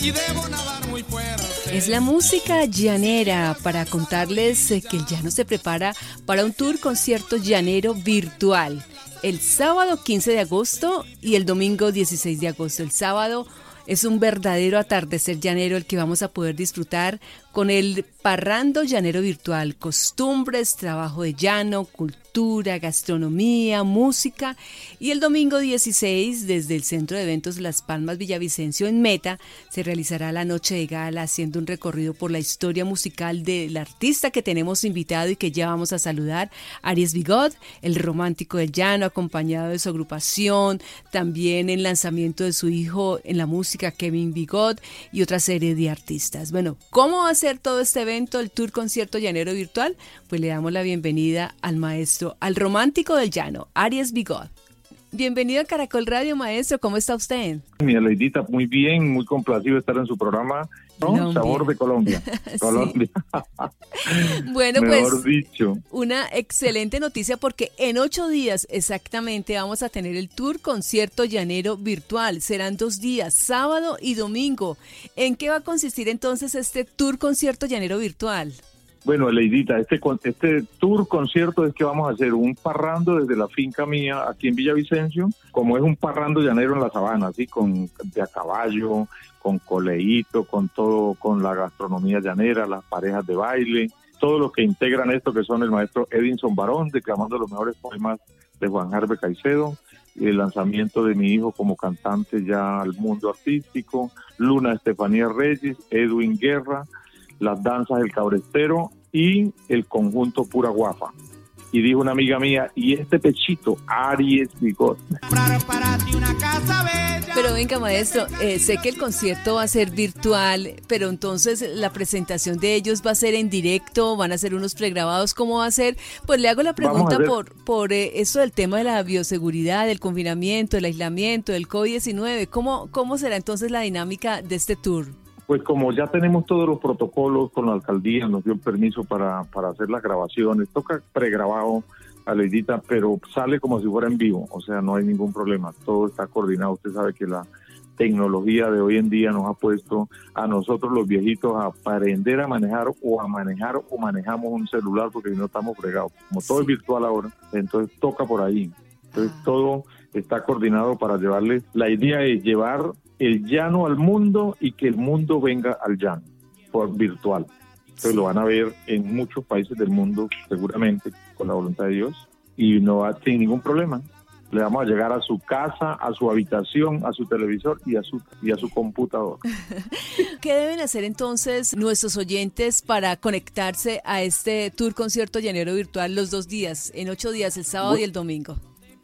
y debo nadar muy fuerte. Es la música llanera para contarles eh, que el llano se prepara para un tour concierto llanero virtual. El sábado 15 de agosto y el domingo 16 de agosto. El sábado es un verdadero atardecer llanero el que vamos a poder disfrutar con el Parrando Llanero Virtual. Costumbres, trabajo de llano, cultura gastronomía, música. Y el domingo 16, desde el Centro de Eventos Las Palmas Villavicencio en Meta, se realizará la noche de gala haciendo un recorrido por la historia musical del artista que tenemos invitado y que ya vamos a saludar, Aries Bigot, el romántico del llano, acompañado de su agrupación, también el lanzamiento de su hijo en la música, Kevin Bigot, y otra serie de artistas. Bueno, ¿cómo va a ser todo este evento, el Tour Concierto Llanero Virtual? Pues le damos la bienvenida al maestro al romántico del llano, Aries Bigot. Bienvenido a Caracol Radio, maestro. ¿Cómo está usted? Mi Aleidita, muy bien, muy complacido estar en su programa. Sabor de Colombia. Colombia. bueno, pues dicho. una excelente noticia porque en ocho días exactamente vamos a tener el tour concierto llanero virtual. Serán dos días, sábado y domingo. ¿En qué va a consistir entonces este tour concierto llanero virtual? Bueno, Leidita, este, este tour concierto es que vamos a hacer un parrando desde la finca mía aquí en Villavicencio, como es un parrando llanero en la sabana, así con de a caballo, con coleíto, con todo, con la gastronomía llanera, las parejas de baile, todos los que integran esto, que son el maestro Edinson Barón, declamando los mejores poemas de Juan Harve Caicedo, el lanzamiento de mi hijo como cantante ya al mundo artístico, Luna Estefanía Reyes, Edwin Guerra, las danzas del cabrestero y el conjunto Pura Guafa. Y dijo una amiga mía, y este pechito, Aries Bigot. Pero venga, maestro, eh, sé que el concierto va a ser virtual, pero entonces la presentación de ellos va a ser en directo, van a ser unos pregrabados, ¿cómo va a ser? Pues le hago la pregunta por, por eh, eso del tema de la bioseguridad, del confinamiento, del aislamiento, del COVID-19. ¿Cómo, ¿Cómo será entonces la dinámica de este tour? Pues como ya tenemos todos los protocolos con la alcaldía, nos dio el permiso para, para hacer las grabaciones, toca pregrabado a Leidita, pero sale como si fuera en vivo, o sea, no hay ningún problema, todo está coordinado, usted sabe que la tecnología de hoy en día nos ha puesto a nosotros los viejitos a aprender a manejar o a manejar o manejamos un celular porque no estamos fregados, como todo es virtual ahora, entonces toca por ahí, entonces todo está coordinado para llevarle, la idea es llevar el llano al mundo y que el mundo venga al llano por virtual. Entonces lo van a ver en muchos países del mundo seguramente con la voluntad de Dios y no va sin ningún problema. Le vamos a llegar a su casa, a su habitación, a su televisor y a su y a su computador. ¿Qué deben hacer entonces nuestros oyentes para conectarse a este tour concierto llanero virtual los dos días, en ocho días, el sábado y el domingo?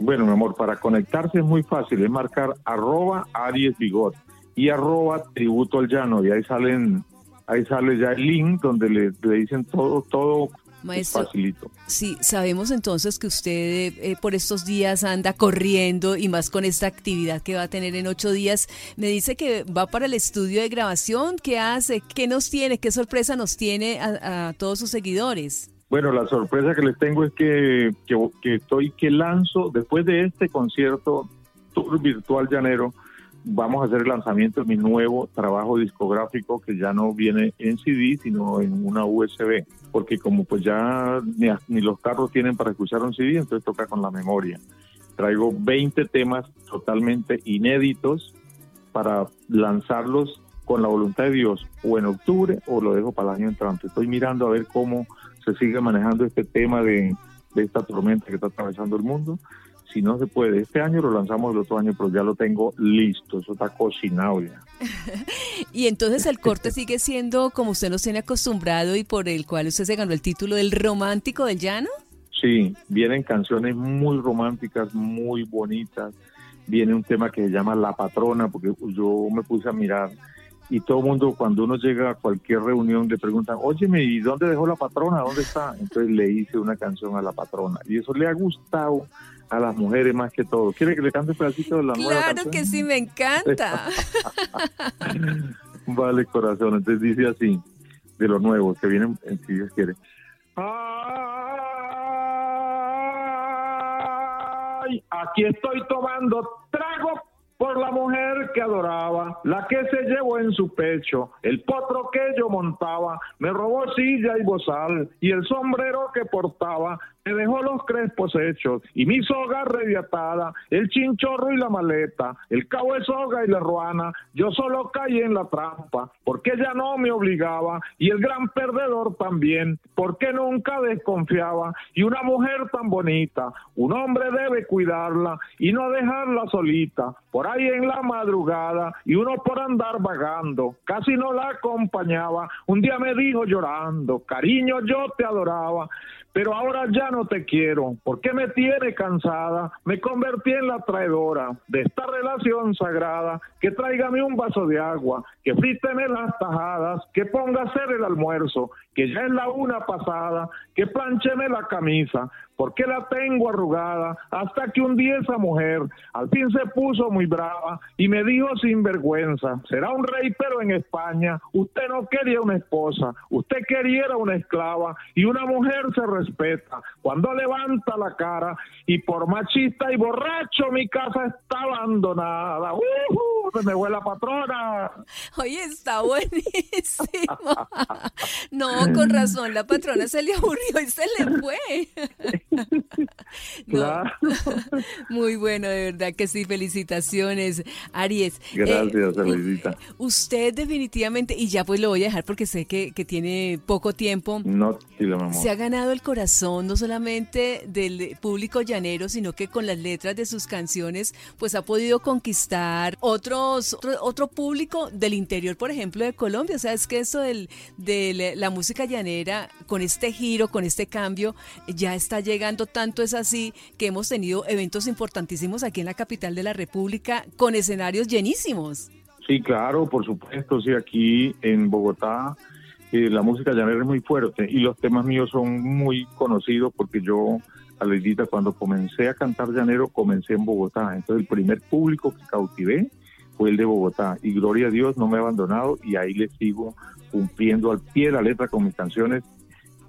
Bueno, mi amor, para conectarse es muy fácil, es marcar arroba Aries Bigot y arroba Tributo al Llano y ahí salen, ahí sale ya el link donde le, dicen todo, todo Maestro, facilito. Sí, sabemos entonces que usted eh, por estos días anda corriendo y más con esta actividad que va a tener en ocho días. Me dice que va para el estudio de grabación. ¿Qué hace? ¿Qué nos tiene? ¿Qué sorpresa nos tiene a todos sus seguidores? Bueno, la sorpresa que les tengo es que, que, estoy que lanzo, después de este concierto Tour Virtual Llanero, vamos a hacer el lanzamiento de mi nuevo trabajo discográfico que ya no viene en CD, sino en una USB, porque como pues ya ni, ni los carros tienen para escuchar un CD, entonces toca con la memoria. Traigo 20 temas totalmente inéditos para lanzarlos con la voluntad de Dios, o en octubre o lo dejo para el año entrante. Estoy mirando a ver cómo se sigue manejando este tema de, esta tormenta que está atravesando el mundo. Si no se puede, este año lo lanzamos el otro año, pero ya lo tengo listo, eso está cocinado ya. y entonces el corte sigue siendo como usted nos tiene acostumbrado y por el cual usted se ganó el título del romántico del llano. Sí, vienen canciones muy románticas, muy bonitas. Viene un tema que se llama La Patrona, porque yo me puse a mirar y todo el mundo cuando uno llega a cualquier reunión le preguntan, óyeme, ¿y dónde dejó la patrona? ¿Dónde está? Entonces le hice una canción a la patrona y eso le ha gustado a las mujeres más que todo. ¿Quiere que le cante un pedacito de la nueva Claro que sí, me encanta. vale, corazón. Entonces dice así, de lo nuevo, que vienen, si Dios quiere. Ay, aquí estoy tomando trago por la mujer que adoraba, la que se llevó en su pecho, el potro que yo montaba, me robó silla y bozal, y el sombrero que portaba, me dejó los crespos hechos, y mi soga reviatada, el chinchorro y la maleta, el cabo de soga y la ruana, yo solo caí en la trampa, porque ella no me obligaba, y el gran perdedor también, porque nunca desconfiaba, y una mujer tan bonita, un hombre debe cuidarla, y no dejarla solita, por ahí en la madrugada, y uno por andar vagando, casi no la acompañaba, un día me dijo llorando, cariño yo te adoraba, pero ahora ya no te quiero, porque me tiene cansada, me convertí en la traidora de esta relación sagrada, que tráigame un vaso de agua, que fríteme las tajadas, que ponga a hacer el almuerzo, que ya es la una pasada, que plancheme la camisa, porque la tengo arrugada, hasta que un día esa mujer al fin se puso muy brava y me dijo sin vergüenza, será un rey pero en España, usted no quería una esposa, usted quería una esclava y una mujer se respeta cuando levanta la cara y por machista y borracho mi casa está abandonada. ¡Uh! Se me fue la patrona. Oye, está buenísimo. No, con razón, la patrona se le aburrió y se le fue. Muy bueno, de verdad que sí, felicitaciones, Aries. Gracias, eh, Usted definitivamente, y ya pues lo voy a dejar porque sé que, tiene poco tiempo, no, se ha ganado el corazón no solamente del público llanero, sino que con las letras de sus canciones, pues ha podido conquistar otros, otro, público del interior, por ejemplo, de Colombia. O sea, es que eso del, de la música llanera, con este giro, con este cambio, ya está llegando, tanto es así que hemos tenido eventos importantísimos aquí en la capital de la República con escenarios llenísimos. Sí, claro, por supuesto, sí, aquí en Bogotá eh, la música llanera es muy fuerte y los temas míos son muy conocidos porque yo, Aleidita, cuando comencé a cantar llanero, comencé en Bogotá. Entonces el primer público que cautivé fue el de Bogotá y gloria a Dios no me ha abandonado y ahí le sigo cumpliendo al pie de la letra con mis canciones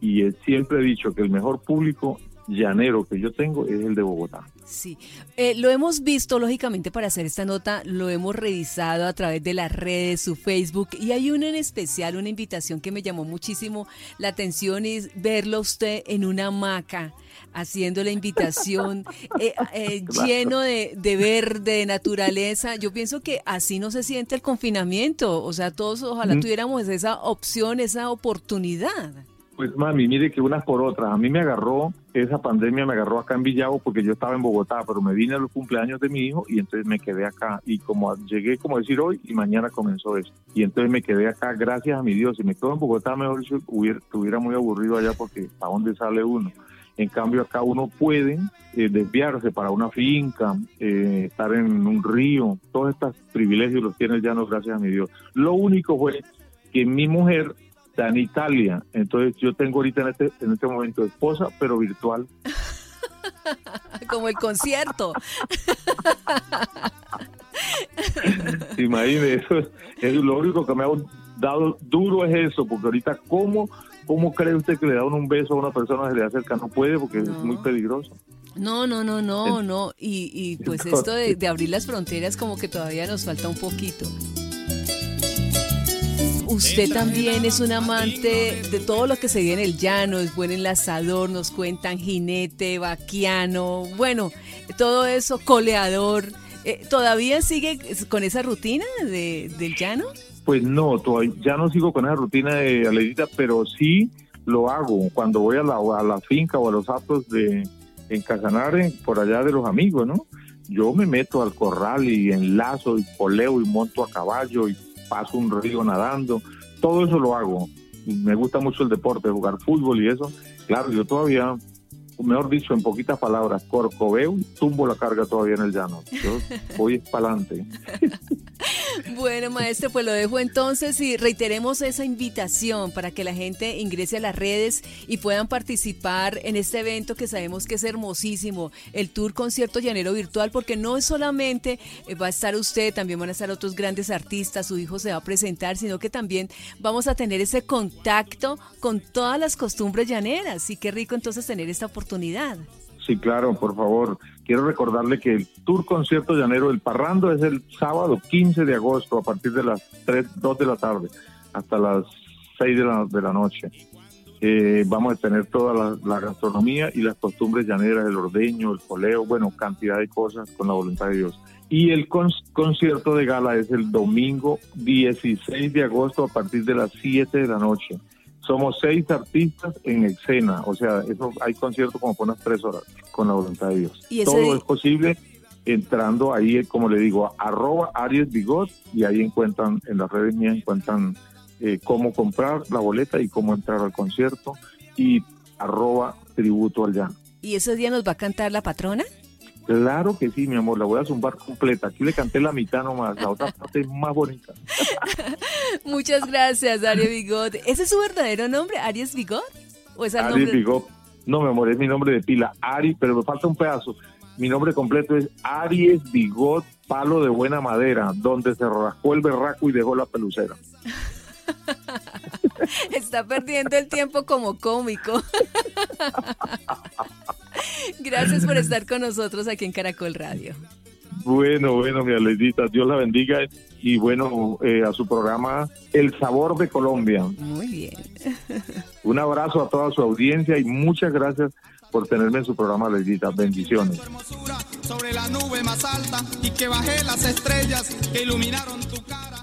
y siempre he dicho que el mejor público llanero que yo tengo es el de Bogotá. Sí, eh, lo hemos visto, lógicamente, para hacer esta nota, lo hemos revisado a través de las redes, su Facebook, y hay una en especial, una invitación que me llamó muchísimo la atención, es verlo usted en una hamaca haciendo la invitación, eh, eh, lleno de, de, verde, de naturaleza. Yo pienso que así no se siente el confinamiento. O sea, todos ojalá mm. tuviéramos esa opción, esa oportunidad. Pues mami, mire que unas por otras. A mí me agarró, esa pandemia me agarró acá en Villavo porque yo estaba en Bogotá, pero me vine a los cumpleaños de mi hijo y entonces me quedé acá. Y como llegué, como decir hoy, y mañana comenzó eso. Y entonces me quedé acá, gracias a mi Dios. Si me quedo en Bogotá, mejor dicho, hubiera, estuviera muy aburrido allá porque ¿a dónde sale uno? En cambio, acá uno puede eh, desviarse para una finca, eh, estar en un río. Todos estos privilegios los tiene el llano, gracias a mi Dios. Lo único fue que mi mujer está en Italia. Entonces yo tengo ahorita en este, en este momento esposa, pero virtual. Como el concierto. Imagínese, eso es, lo único que me ha dado duro es eso, porque ahorita cómo, cómo cree usted que le da un beso a una persona que le acerca? No puede porque es muy peligroso. No, no, no, no, no. Y, y pues esto de, de abrir las fronteras como que todavía nos falta un poquito usted también es un amante de todo lo que se ve en el llano, es buen enlazador, nos cuentan jinete, vaquiano, bueno, todo eso, coleador. Eh, ¿Todavía sigue con esa rutina de, del llano? Pues no, todavía, ya no sigo con esa rutina de aledita, pero sí lo hago cuando voy a la, finca o a los actos de en Casanare, por allá de los amigos, ¿no? Yo me meto al corral y enlazo y poleo y monto a caballo y paso un río nadando, todo eso lo hago. Me gusta mucho el deporte, jugar fútbol y eso. Claro, yo todavía, mejor dicho, en poquitas palabras, corcoveo y tumbo la carga todavía en el llano. Yo voy para adelante. Bueno, maestro, pues lo dejo entonces y reiteremos esa invitación para que la gente ingrese a las redes y puedan participar en este evento que sabemos que es hermosísimo, el Tour Concierto Llanero Virtual, porque no solamente eh, va a estar usted, también van a estar otros grandes artistas, su hijo se va a presentar, sino que también vamos a tener ese contacto con todas las costumbres llaneras. Y qué rico entonces tener esta oportunidad. Sí, claro, por favor. Quiero recordarle que el Tour Concierto Llanero del Parrando es el sábado 15 de agosto a partir de las 3, 2 de la tarde hasta las 6 de la, de la noche. Eh, vamos a tener toda la, gastronomía y las costumbres llaneras, el ordeño, el coleo, bueno, cantidad de cosas con la voluntad de Dios. Y el con, concierto de gala es el domingo 16 de agosto a partir de las 7 de la noche. Somos seis artistas en escena, o sea, eso hay conciertos como por unas tres horas con la voluntad de Dios. ¿Y Todo es posible entrando ahí, como le digo, arroba Aries Bigot y ahí encuentran, en las redes mías encuentran eh, cómo comprar la boleta y cómo entrar al concierto y arroba tributo al llano. ¿Y ese día nos va a cantar la patrona? Claro que sí, mi amor, la voy a zumbar completa. Aquí le canté la mitad nomás, la otra parte es más bonita. Muchas gracias, Aries Bigot. ¿Ese es su verdadero nombre, Aries Bigot? ¿O es el Aries nombre? Bigot. No, mi amor, es mi nombre de pila, Ari, pero me falta un pedazo. Mi nombre completo es Aries Bigot Palo de Buena Madera, donde se rascó el berraco y dejó la pelucera. Está perdiendo el tiempo como cómico. Gracias por estar con nosotros aquí en Caracol Radio. Bueno, bueno, mi Aleidita, Dios la bendiga y bueno, eh, a su programa El Sabor de Colombia. Muy bien. Un abrazo a toda su audiencia y muchas gracias por tenerme en su programa, Aleidita. Bendiciones. Sobre la nube más alta y que bajé las estrellas que iluminaron tu cara.